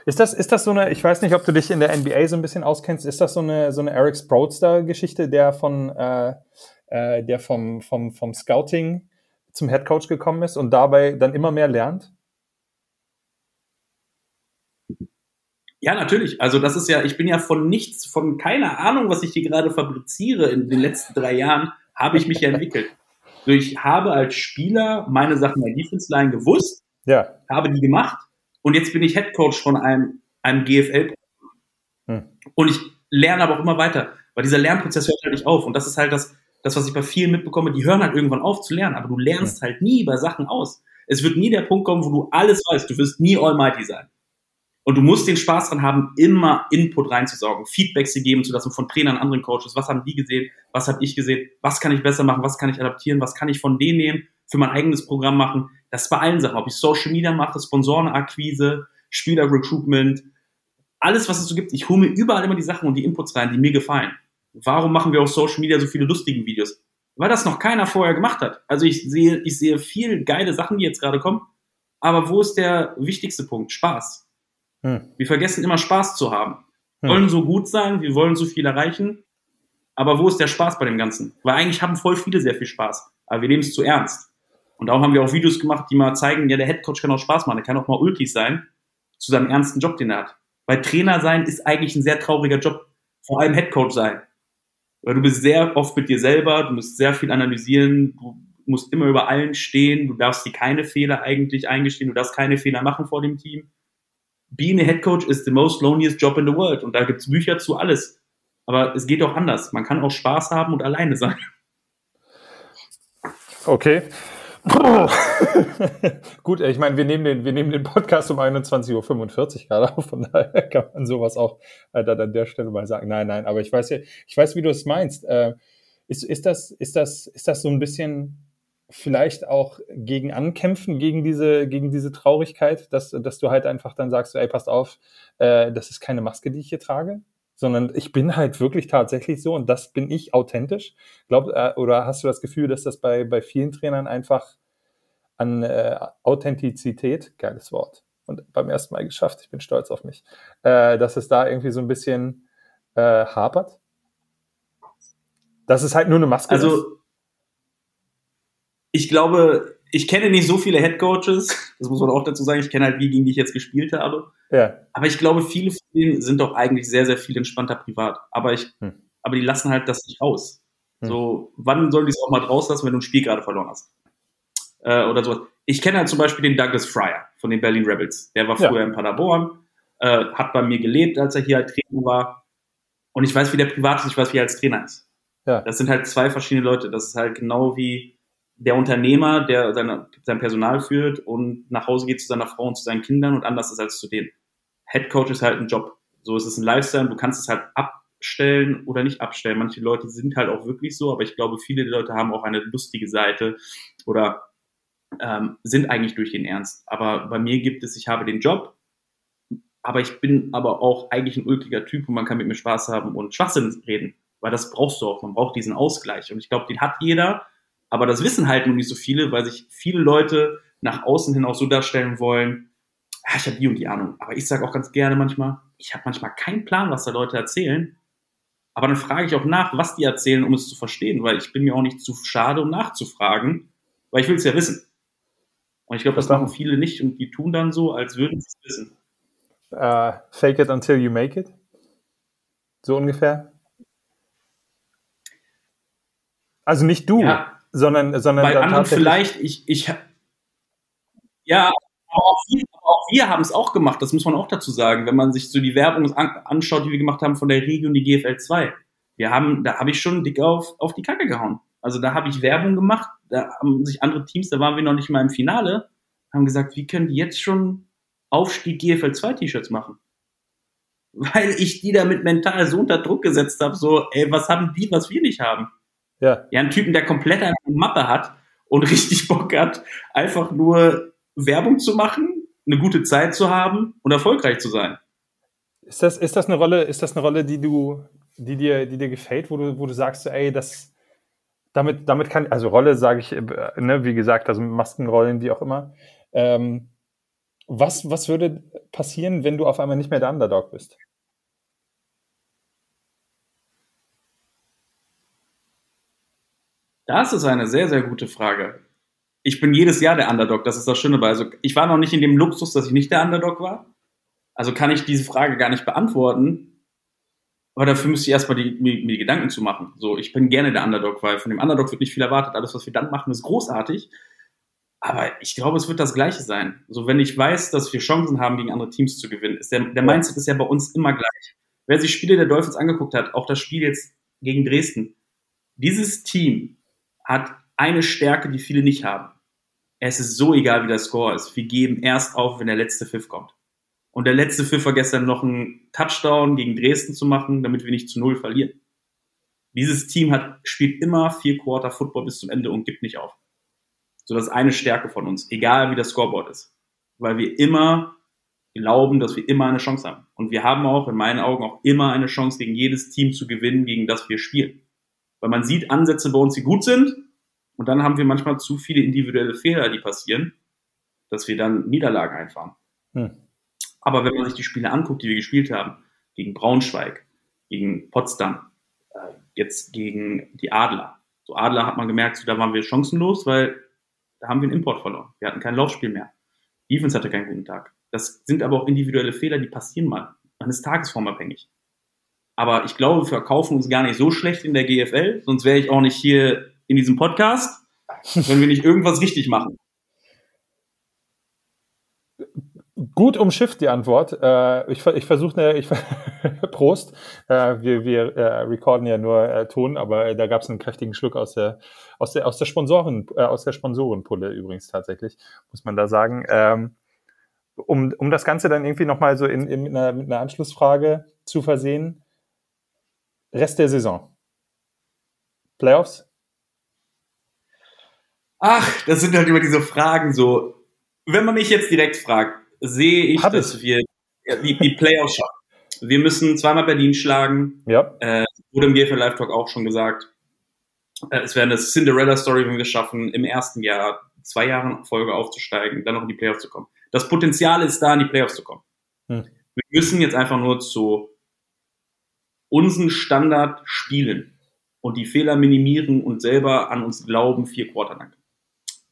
Ist das, ist das so eine, ich weiß nicht, ob du dich in der NBA so ein bisschen auskennst, ist das so eine, so eine Eric Sproudster-Geschichte, der von, äh, äh, der vom, vom, vom Scouting zum Head Coach gekommen ist und dabei dann immer mehr lernt? Ja, natürlich. Also das ist ja, ich bin ja von nichts, von keiner Ahnung, was ich hier gerade fabriziere in den letzten drei Jahren, habe ich mich ja entwickelt. Also ich habe als Spieler meine Sachen der Defense Line gewusst, ja. habe die gemacht und jetzt bin ich Head Coach von einem, einem GFL. Hm. Und ich lerne aber auch immer weiter, weil dieser Lernprozess hört halt nicht auf. Und das ist halt das, das, was ich bei vielen mitbekomme, die hören halt irgendwann auf zu lernen, aber du lernst halt nie bei Sachen aus. Es wird nie der Punkt kommen, wo du alles weißt. Du wirst nie Almighty sein. Und du musst den Spaß dran haben, immer Input reinzusaugen, Feedbacks zu geben zu lassen von Trainern, anderen Coaches. Was haben die gesehen? Was habe ich gesehen? Was kann ich besser machen? Was kann ich adaptieren? Was kann ich von denen nehmen? Für mein eigenes Programm machen? Das ist bei allen Sachen. Ob ich Social Media mache, Sponsorenakquise, Spieler-Recruitment, alles, was es so gibt. Ich hole mir überall immer die Sachen und die Inputs rein, die mir gefallen. Warum machen wir auf Social Media so viele lustige Videos? Weil das noch keiner vorher gemacht hat. Also ich sehe, ich sehe viel geile Sachen, die jetzt gerade kommen. Aber wo ist der wichtigste Punkt? Spaß. Hm. Wir vergessen immer Spaß zu haben. Wir hm. wollen so gut sein, wir wollen so viel erreichen. Aber wo ist der Spaß bei dem Ganzen? Weil eigentlich haben voll viele sehr viel Spaß. Aber wir nehmen es zu ernst. Und darum haben wir auch Videos gemacht, die mal zeigen, ja, der Headcoach kann auch Spaß machen. Der kann auch mal ulkig sein zu seinem ernsten Job, den er hat. Weil Trainer sein ist eigentlich ein sehr trauriger Job. Vor allem Headcoach sein. Weil du bist sehr oft mit dir selber, du musst sehr viel analysieren, du musst immer über allen stehen, du darfst dir keine Fehler eigentlich eingestehen, du darfst keine Fehler machen vor dem Team. Being a Head Coach is the most loneliest job in the world und da gibt's Bücher zu alles. Aber es geht auch anders. Man kann auch Spaß haben und alleine sein. Okay. Gut, ich meine, wir nehmen den, wir nehmen den Podcast um 21.45 Uhr gerade auf, von daher kann man sowas auch äh, dann an der Stelle mal sagen. Nein, nein, aber ich weiß ja, ich weiß, wie du es meinst. Äh, ist, ist, das, ist, das, ist das so ein bisschen vielleicht auch gegen ankämpfen, gegen diese, gegen diese Traurigkeit, dass, dass du halt einfach dann sagst, ey, passt auf, äh, das ist keine Maske, die ich hier trage? Sondern ich bin halt wirklich tatsächlich so und das bin ich authentisch. Glaub, äh, oder hast du das Gefühl, dass das bei, bei vielen Trainern einfach an äh, Authentizität, geiles Wort, und beim ersten Mal geschafft, ich bin stolz auf mich, äh, dass es da irgendwie so ein bisschen äh, hapert? Dass es halt nur eine Maske also, ist? Also, ich glaube, ich kenne nicht so viele Head Coaches, das muss man auch dazu sagen, ich kenne halt die, gegen die ich jetzt gespielt habe. Ja. Aber ich glaube, viele von denen sind doch eigentlich sehr, sehr viel entspannter privat. Aber ich, hm. aber die lassen halt das nicht aus. Hm. So, wann sollen die es auch mal draus lassen, wenn du ein Spiel gerade verloren hast? Äh, oder sowas. Ich kenne halt zum Beispiel den Douglas Fryer von den Berlin Rebels. Der war früher ja. in Paderborn, äh, hat bei mir gelebt, als er hier halt Trainer war. Und ich weiß, wie der privat ist, ich weiß, wie er als Trainer ist. Ja. Das sind halt zwei verschiedene Leute. Das ist halt genau wie der Unternehmer, der seine, sein Personal führt und nach Hause geht zu seiner Frau und zu seinen Kindern und anders ist als zu denen. Head Coach ist halt ein Job. So ist es ein Lifestyle. Du kannst es halt abstellen oder nicht abstellen. Manche Leute sind halt auch wirklich so, aber ich glaube, viele Leute haben auch eine lustige Seite oder ähm, sind eigentlich durch den Ernst. Aber bei mir gibt es, ich habe den Job, aber ich bin aber auch eigentlich ein ulkiger Typ und man kann mit mir Spaß haben und Schwachsinn reden, weil das brauchst du auch. Man braucht diesen Ausgleich und ich glaube, den hat jeder aber das wissen halt nur nicht so viele, weil sich viele Leute nach außen hin auch so darstellen wollen, ja, ich habe die und die Ahnung. Aber ich sage auch ganz gerne manchmal, ich habe manchmal keinen Plan, was da Leute erzählen. Aber dann frage ich auch nach, was die erzählen, um es zu verstehen, weil ich bin mir auch nicht zu schade, um nachzufragen, weil ich will es ja wissen. Und ich glaube, das machen viele nicht und die tun dann so, als würden sie es wissen. Uh, fake it until you make it? So ungefähr? Also nicht du. Ja, sondern, sondern bei anderen vielleicht, ich, ich, ja, aber auch wir, wir haben es auch gemacht, das muss man auch dazu sagen, wenn man sich so die Werbung anschaut, die wir gemacht haben von der Region, die GFL 2. Wir haben, da habe ich schon dick auf, auf die Kacke gehauen. Also da habe ich Werbung gemacht, da haben sich andere Teams, da waren wir noch nicht mal im Finale, haben gesagt, wie können die jetzt schon Aufstieg GFL 2 T-Shirts machen? Weil ich die damit mental so unter Druck gesetzt habe, so, ey, was haben die, was wir nicht haben? Ja. Ja, einen Typen, der komplett eine Mappe hat und richtig Bock hat, einfach nur Werbung zu machen, eine gute Zeit zu haben und erfolgreich zu sein. Ist das, ist das eine Rolle, ist das eine Rolle, die du, die dir, die dir gefällt, wo du, wo du sagst, ey, das, damit, damit kann, also Rolle sage ich, äh, ne, wie gesagt, also Maskenrollen, wie auch immer. Ähm, was, was würde passieren, wenn du auf einmal nicht mehr der Underdog bist? Das ist eine sehr, sehr gute Frage. Ich bin jedes Jahr der Underdog, das ist das Schöne bei. Also ich war noch nicht in dem Luxus, dass ich nicht der Underdog war. Also kann ich diese Frage gar nicht beantworten. Aber dafür müsste ich erstmal die, mir, mir die Gedanken zu machen. So, ich bin gerne der Underdog, weil von dem Underdog wird nicht viel erwartet. Alles, was wir dann machen, ist großartig. Aber ich glaube, es wird das Gleiche sein. So, wenn ich weiß, dass wir Chancen haben, gegen andere Teams zu gewinnen, ist der, der Mindset ist ja bei uns immer gleich. Wer sich Spiele der Dolphins angeguckt hat, auch das Spiel jetzt gegen Dresden, dieses Team hat eine Stärke, die viele nicht haben. Es ist so egal, wie der Score ist. Wir geben erst auf, wenn der letzte Pfiff kommt. Und der letzte Pfiff war gestern noch einen Touchdown gegen Dresden zu machen, damit wir nicht zu Null verlieren. Dieses Team hat, spielt immer vier Quarter Football bis zum Ende und gibt nicht auf. So, das ist eine Stärke von uns, egal wie das Scoreboard ist. Weil wir immer glauben, dass wir immer eine Chance haben. Und wir haben auch, in meinen Augen, auch immer eine Chance, gegen jedes Team zu gewinnen, gegen das wir spielen. Weil man sieht Ansätze bei uns, die gut sind. Und dann haben wir manchmal zu viele individuelle Fehler, die passieren, dass wir dann Niederlagen einfahren. Hm. Aber wenn man sich die Spiele anguckt, die wir gespielt haben, gegen Braunschweig, gegen Potsdam, äh, jetzt gegen die Adler. So Adler hat man gemerkt, so, da waren wir chancenlos, weil da haben wir einen Import verloren. Wir hatten kein Laufspiel mehr. Defense hatte keinen guten Tag. Das sind aber auch individuelle Fehler, die passieren mal. Man ist tagesformabhängig. Aber ich glaube, verkaufen uns gar nicht so schlecht in der GFL, sonst wäre ich auch nicht hier in diesem Podcast, wenn wir nicht irgendwas richtig machen. Gut umschifft die Antwort. Äh, ich, ich versuche eine, ich, Prost. Äh, wir wir äh, recorden ja nur äh, Ton, aber da gab es einen kräftigen Schluck aus der, aus der, aus der Sponsoren, äh, aus der Sponsorenpulle übrigens tatsächlich, muss man da sagen. Ähm, um, um das Ganze dann irgendwie nochmal so in, in, mit, einer, mit einer Anschlussfrage zu versehen. Rest der Saison. Playoffs? Ach, das sind halt immer diese Fragen so. Wenn man mich jetzt direkt fragt, sehe ich, Hab dass ich. wir die, die Playoffs schaffen. Wir müssen zweimal Berlin schlagen. Ja. Äh, wurde im GFL Live Talk auch schon gesagt. Äh, es wäre eine Cinderella-Story, wenn wir es schaffen, im ersten Jahr zwei Jahren Folge aufzusteigen, dann noch in die Playoffs zu kommen. Das Potenzial ist da, in die Playoffs zu kommen. Hm. Wir müssen jetzt einfach nur zu unseren Standard spielen und die Fehler minimieren und selber an uns glauben, vier Quarter lang.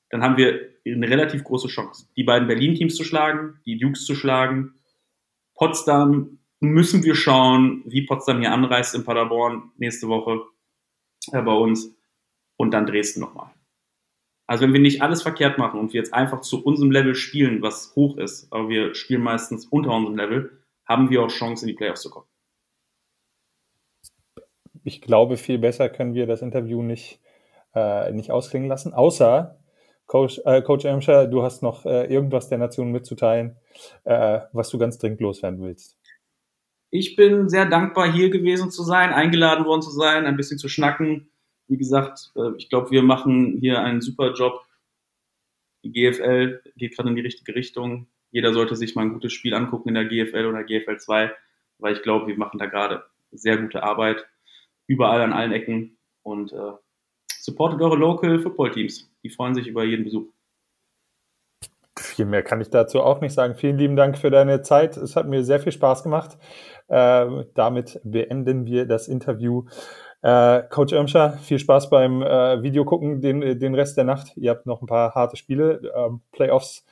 Dann haben wir eine relativ große Chance, die beiden Berlin-Teams zu schlagen, die Dukes zu schlagen. Potsdam müssen wir schauen, wie Potsdam hier anreist in Paderborn nächste Woche äh, bei uns und dann Dresden nochmal. Also wenn wir nicht alles verkehrt machen und wir jetzt einfach zu unserem Level spielen, was hoch ist, aber wir spielen meistens unter unserem Level, haben wir auch Chance, in die Playoffs zu kommen. Ich glaube, viel besser können wir das Interview nicht, äh, nicht ausklingen lassen, außer Coach, äh, Coach du hast noch äh, irgendwas der Nation mitzuteilen, äh, was du ganz dringend loswerden willst. Ich bin sehr dankbar, hier gewesen zu sein, eingeladen worden zu sein, ein bisschen zu schnacken wie gesagt, äh, ich glaube, wir machen hier einen super Job. Die GFL geht gerade in die richtige Richtung. Jeder sollte sich mal ein gutes Spiel angucken in der GFL oder GFL 2, weil ich glaube, wir machen da gerade sehr gute Arbeit. Überall an allen Ecken und äh, supportet eure Local Football Teams. Die freuen sich über jeden Besuch. Viel mehr kann ich dazu auch nicht sagen. Vielen lieben Dank für deine Zeit. Es hat mir sehr viel Spaß gemacht. Äh, damit beenden wir das Interview. Äh, Coach Irmscher, viel Spaß beim äh, Video gucken den, den Rest der Nacht. Ihr habt noch ein paar harte Spiele. Ähm, Playoffs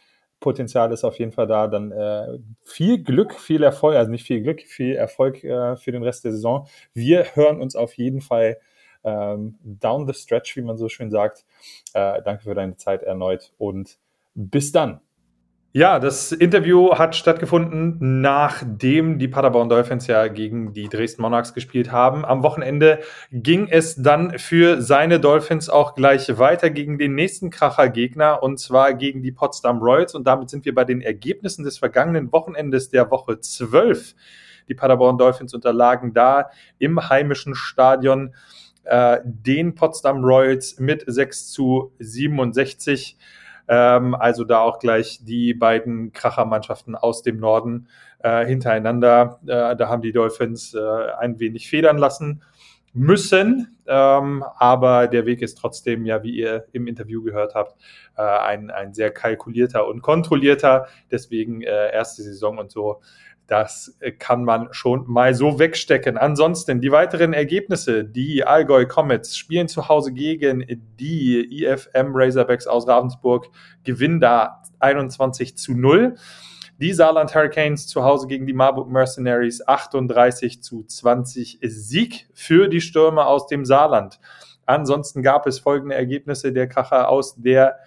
Potenzial ist auf jeden Fall da. Dann äh, viel Glück, viel Erfolg, also nicht viel Glück, viel Erfolg äh, für den Rest der Saison. Wir hören uns auf jeden Fall ähm, down the stretch, wie man so schön sagt. Äh, danke für deine Zeit erneut und bis dann. Ja, das Interview hat stattgefunden, nachdem die Paderborn Dolphins ja gegen die Dresden Monarchs gespielt haben. Am Wochenende ging es dann für seine Dolphins auch gleich weiter gegen den nächsten Kracher-Gegner und zwar gegen die Potsdam Royals. Und damit sind wir bei den Ergebnissen des vergangenen Wochenendes der Woche 12. Die Paderborn Dolphins unterlagen da im heimischen Stadion äh, den Potsdam Royals mit 6 zu 67. Ähm, also da auch gleich die beiden Krachermannschaften aus dem Norden äh, hintereinander. Äh, da haben die Dolphins äh, ein wenig federn lassen müssen, ähm, aber der Weg ist trotzdem, ja, wie ihr im Interview gehört habt, äh, ein, ein sehr kalkulierter und kontrollierter. Deswegen äh, erste Saison und so das äh, kann man schon mal so wegstecken. Ansonsten die weiteren Ergebnisse. Die Allgäu Comets spielen zu Hause gegen die IFM Razorbacks aus Ravensburg, gewinnen da 21 zu 0. Die Saarland Hurricanes zu Hause gegen die Marburg Mercenaries 38 zu 20 Sieg für die Stürmer aus dem Saarland. Ansonsten gab es folgende Ergebnisse der Kracher aus der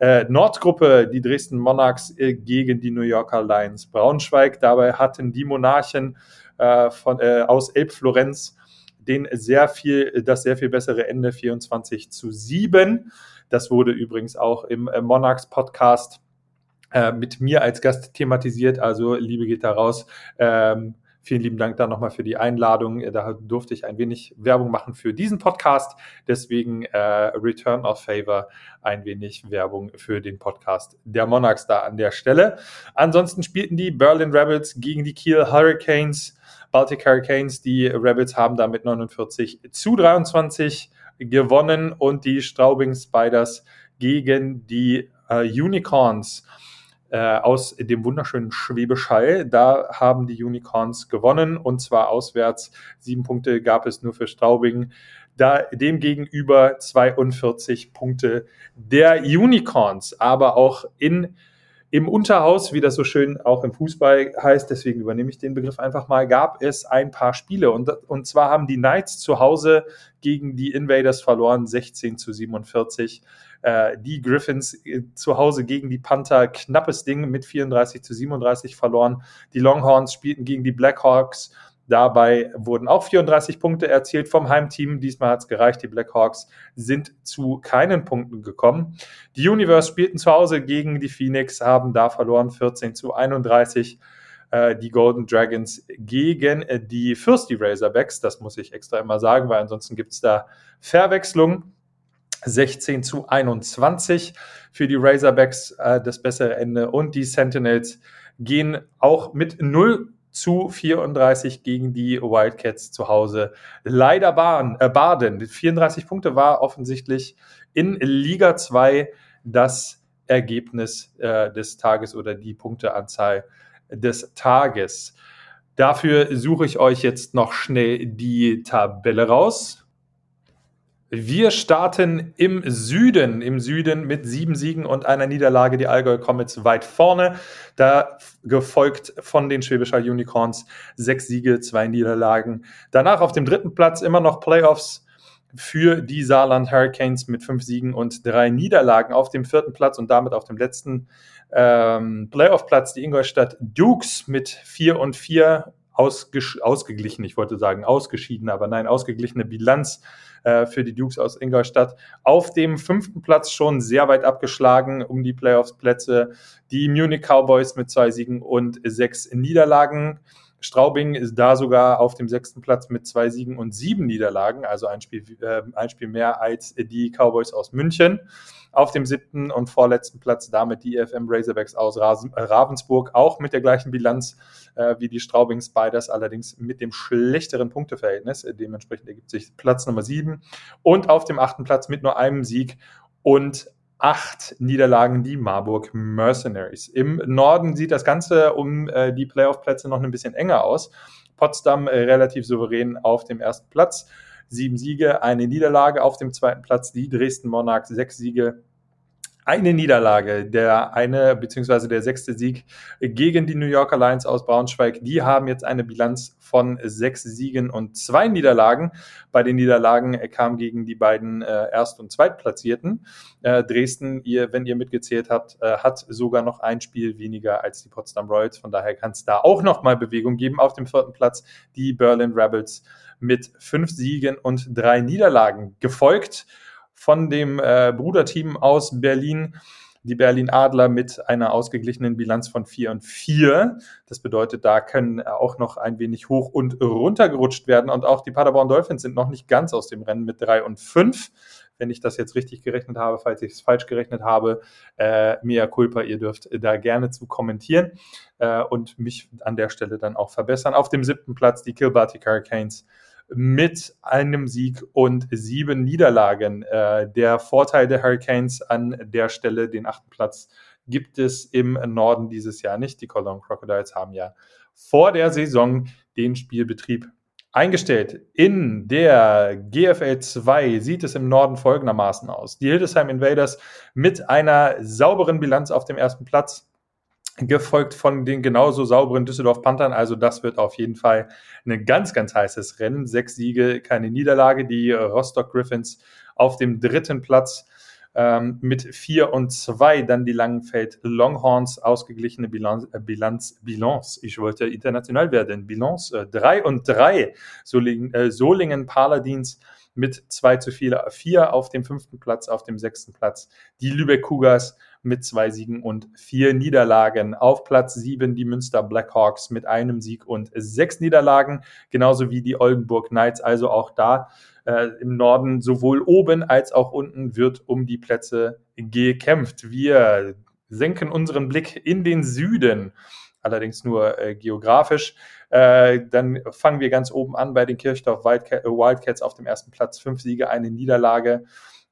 äh, Nordgruppe, die Dresden Monarchs äh, gegen die New Yorker Lions Braunschweig. Dabei hatten die Monarchen äh, von, äh, aus Elbflorenz den sehr viel, das sehr viel bessere Ende 24 zu 7. Das wurde übrigens auch im äh, Monarchs Podcast äh, mit mir als Gast thematisiert. Also Liebe geht da raus. Ähm, Vielen lieben Dank da nochmal für die Einladung. Da durfte ich ein wenig Werbung machen für diesen Podcast. Deswegen äh, Return of Favor, ein wenig Werbung für den Podcast der Monarchs da an der Stelle. Ansonsten spielten die Berlin Rebels gegen die Kiel Hurricanes. Baltic Hurricanes, die Rebels haben da mit 49 zu 23 gewonnen und die Straubing Spiders gegen die äh, Unicorns äh, aus dem wunderschönen Schwäbisch Hall. Da haben die Unicorns gewonnen und zwar auswärts. Sieben Punkte gab es nur für Straubing. Da demgegenüber 42 Punkte der Unicorns, aber auch in im Unterhaus, wie das so schön auch im Fußball heißt, deswegen übernehme ich den Begriff einfach mal, gab es ein paar Spiele. Und, und zwar haben die Knights zu Hause gegen die Invaders verloren, 16 zu 47. Äh, die Griffins äh, zu Hause gegen die Panther, knappes Ding mit 34 zu 37 verloren. Die Longhorns spielten gegen die Blackhawks. Dabei wurden auch 34 Punkte erzielt vom Heimteam. Diesmal hat es gereicht. Die Blackhawks sind zu keinen Punkten gekommen. Die Universe spielten zu Hause gegen die Phoenix, haben da verloren 14 zu 31 äh, die Golden Dragons gegen die Firsty Razorbacks. Das muss ich extra immer sagen, weil ansonsten gibt es da Verwechslung. 16 zu 21 für die Razorbacks äh, das bessere Ende und die Sentinels gehen auch mit 0 zu 34 gegen die Wildcats zu Hause. Leider Bahn, äh, Baden. 34 Punkte war offensichtlich in Liga 2 das Ergebnis äh, des Tages oder die Punkteanzahl des Tages. Dafür suche ich euch jetzt noch schnell die Tabelle raus. Wir starten im Süden, im Süden mit sieben Siegen und einer Niederlage. Die Allgäu Comets weit vorne. Da gefolgt von den Schwäbischer Unicorns sechs Siege, zwei Niederlagen. Danach auf dem dritten Platz immer noch Playoffs für die Saarland Hurricanes mit fünf Siegen und drei Niederlagen. Auf dem vierten Platz und damit auf dem letzten ähm, Playoff-Platz die Ingolstadt Dukes mit vier und vier ausgeglichen. Ich wollte sagen ausgeschieden, aber nein, ausgeglichene Bilanz äh, für die Dukes aus Ingolstadt. Auf dem fünften Platz schon sehr weit abgeschlagen um die Playoffs-Plätze. Die Munich Cowboys mit zwei Siegen und sechs Niederlagen. Straubing ist da sogar auf dem sechsten Platz mit zwei Siegen und sieben Niederlagen, also ein Spiel, äh, ein Spiel mehr als die Cowboys aus München. Auf dem siebten und vorletzten Platz damit die EFM Razorbacks aus äh, Ravensburg, auch mit der gleichen Bilanz äh, wie die Straubing Spiders, allerdings mit dem schlechteren Punkteverhältnis. Dementsprechend ergibt sich Platz Nummer sieben. Und auf dem achten Platz mit nur einem Sieg und acht Niederlagen die Marburg Mercenaries. Im Norden sieht das Ganze um äh, die Playoff-Plätze noch ein bisschen enger aus. Potsdam äh, relativ souverän auf dem ersten Platz. Sieben Siege, eine Niederlage auf dem zweiten Platz. Die Dresden Monarchs sechs Siege, eine Niederlage, der eine beziehungsweise der sechste Sieg gegen die New Yorker Lions aus Braunschweig. Die haben jetzt eine Bilanz von sechs Siegen und zwei Niederlagen. Bei den Niederlagen kam gegen die beiden äh, Erst- und Zweitplatzierten. Äh, Dresden, ihr, wenn ihr mitgezählt habt, äh, hat sogar noch ein Spiel weniger als die Potsdam Royals. Von daher kann es da auch noch mal Bewegung geben. Auf dem vierten Platz die Berlin Rebels mit fünf Siegen und drei Niederlagen gefolgt von dem äh, Bruderteam aus Berlin, die Berlin Adler mit einer ausgeglichenen Bilanz von 4 und 4. Das bedeutet, da können auch noch ein wenig hoch und runter gerutscht werden. Und auch die Paderborn Dolphins sind noch nicht ganz aus dem Rennen mit 3 und 5. Wenn ich das jetzt richtig gerechnet habe, falls ich es falsch gerechnet habe, äh, mea culpa, ihr dürft da gerne zu kommentieren äh, und mich an der Stelle dann auch verbessern. Auf dem siebten Platz die Kilbarty Hurricanes mit einem Sieg und sieben Niederlagen. Äh, der Vorteil der Hurricanes an der Stelle, den achten Platz, gibt es im Norden dieses Jahr nicht. Die Cologne Crocodiles haben ja vor der Saison den Spielbetrieb eingestellt. In der GFL 2 sieht es im Norden folgendermaßen aus. Die Hildesheim Invaders mit einer sauberen Bilanz auf dem ersten Platz gefolgt von den genauso sauberen Düsseldorf Panthern. Also das wird auf jeden Fall ein ganz, ganz heißes Rennen. Sechs Siege, keine Niederlage. Die Rostock Griffins auf dem dritten Platz ähm, mit vier und zwei. Dann die Langenfeld Longhorns, ausgeglichene Bilanz, äh, Bilanz, Bilanz. Ich wollte international werden. Bilanz äh, drei und drei. Solingen, äh, Solingen Paladins mit zwei zu vier, vier auf dem fünften Platz, auf dem sechsten Platz. Die Lübeck Cougars mit zwei Siegen und vier Niederlagen. Auf Platz sieben die Münster Blackhawks mit einem Sieg und sechs Niederlagen, genauso wie die Oldenburg Knights. Also auch da äh, im Norden sowohl oben als auch unten wird um die Plätze gekämpft. Wir senken unseren Blick in den Süden allerdings nur äh, geografisch. Äh, dann fangen wir ganz oben an bei den Kirchdorf Wildcats auf dem ersten Platz. Fünf Siege, eine Niederlage.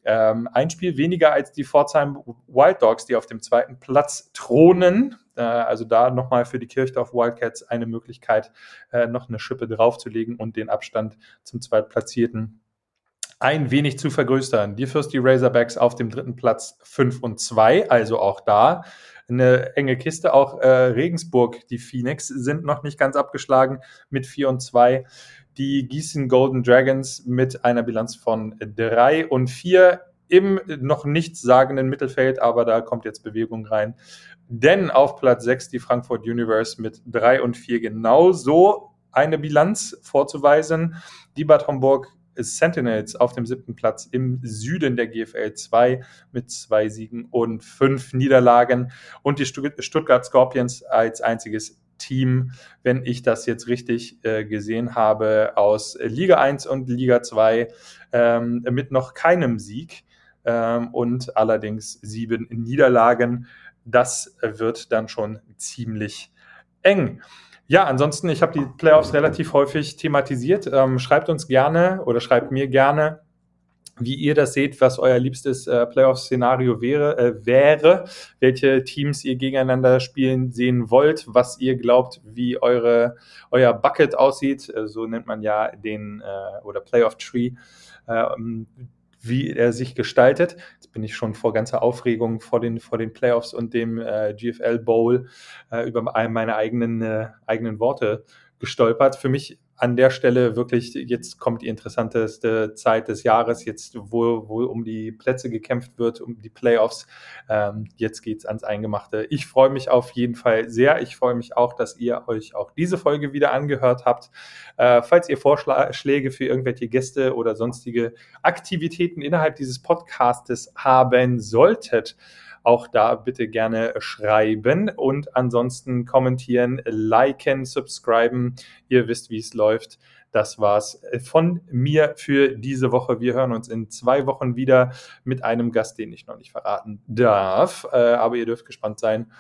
Ähm, ein Spiel weniger als die Pforzheim Wild Dogs, die auf dem zweiten Platz thronen. Äh, also da nochmal für die Kirchdorf Wildcats eine Möglichkeit, äh, noch eine Schippe draufzulegen und den Abstand zum Zweitplatzierten ein wenig zu vergrößern. Die Fürst die Razorbacks auf dem dritten Platz 5 und 2, also auch da eine enge Kiste. Auch äh, Regensburg, die Phoenix, sind noch nicht ganz abgeschlagen mit 4 und 2 die Gießen Golden Dragons mit einer Bilanz von drei und vier im noch nichts sagenden Mittelfeld, aber da kommt jetzt Bewegung rein. Denn auf Platz 6 die Frankfurt Universe mit drei und vier genauso eine Bilanz vorzuweisen. Die Bad Homburg Sentinels auf dem siebten Platz im Süden der GFL 2 mit zwei Siegen und fünf Niederlagen und die Stuttgart Scorpions als einziges Team, wenn ich das jetzt richtig äh, gesehen habe, aus Liga 1 und Liga 2 ähm, mit noch keinem Sieg ähm, und allerdings sieben Niederlagen. Das wird dann schon ziemlich eng. Ja, ansonsten, ich habe die Playoffs relativ häufig thematisiert. Ähm, schreibt uns gerne oder schreibt mir gerne, wie ihr das seht, was euer liebstes äh, Playoff-Szenario wäre, äh, wäre, welche Teams ihr gegeneinander spielen sehen wollt, was ihr glaubt, wie eure, euer Bucket aussieht, äh, so nennt man ja den, äh, oder Playoff-Tree, ähm, wie er sich gestaltet. Jetzt bin ich schon vor ganzer Aufregung vor den, vor den Playoffs und dem äh, GFL Bowl äh, über meine eigenen, äh, eigenen Worte gestolpert. Für mich an der Stelle wirklich, jetzt kommt die interessanteste Zeit des Jahres, jetzt wo, wo um die Plätze gekämpft wird, um die Playoffs. Ähm, jetzt geht's ans Eingemachte. Ich freue mich auf jeden Fall sehr. Ich freue mich auch, dass ihr euch auch diese Folge wieder angehört habt. Äh, falls ihr Vorschläge für irgendwelche Gäste oder sonstige Aktivitäten innerhalb dieses Podcastes haben solltet, auch da bitte gerne schreiben und ansonsten kommentieren, liken, subscriben. Ihr wisst, wie es läuft. Das war's von mir für diese Woche. Wir hören uns in zwei Wochen wieder mit einem Gast, den ich noch nicht verraten darf. Äh, aber ihr dürft gespannt sein.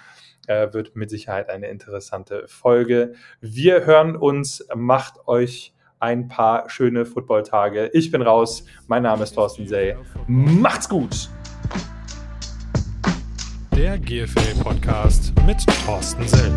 Äh, wird mit Sicherheit eine interessante Folge. Wir hören uns. Macht euch ein paar schöne Footballtage. Ich bin raus. Mein Name ist Thorsten Sey. Macht's gut! Der GFL Podcast mit Thorsten Sell.